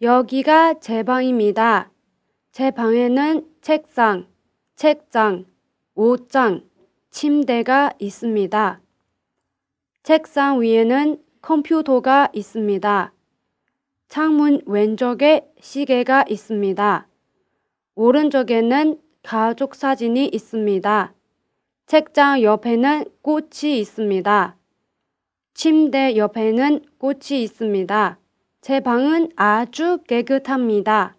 여기가 제 방입니다. 제 방에는 책상, 책장, 옷장, 침대가 있습니다. 책상 위에는 컴퓨터가 있습니다. 창문 왼쪽에 시계가 있습니다. 오른쪽에는 가족 사진이 있습니다. 책장 옆에는 꽃이 있습니다. 침대 옆에는 꽃이 있습니다. 제 방은 아주 깨끗합니다.